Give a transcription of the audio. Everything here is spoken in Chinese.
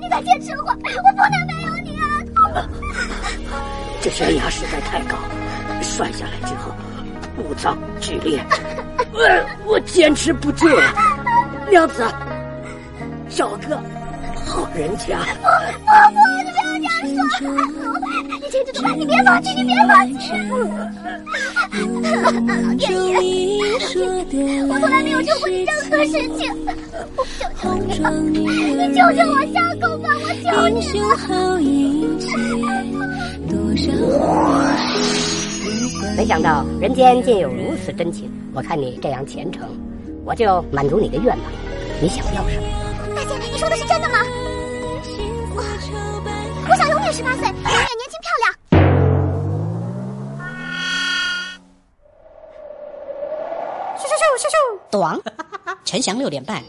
你再坚持会，我不能没有你啊！这悬崖实在太高，摔下来之后五脏俱裂，我 我坚持不住了。娘子，找个好人家。不不，你不要这样说！你坚持住吧，你别放弃，你别放弃！老天爷，我从来没有做过你任何事情，我求求你了，你救救我我求你了！没想到人间竟有如此真情，我看你这样虔诚，我就满足你的愿望。你想要什么？大姐，你说的是真的吗？我想永远十八岁，永远年轻漂亮。咻咻咻咻咻，短，陈翔六点半。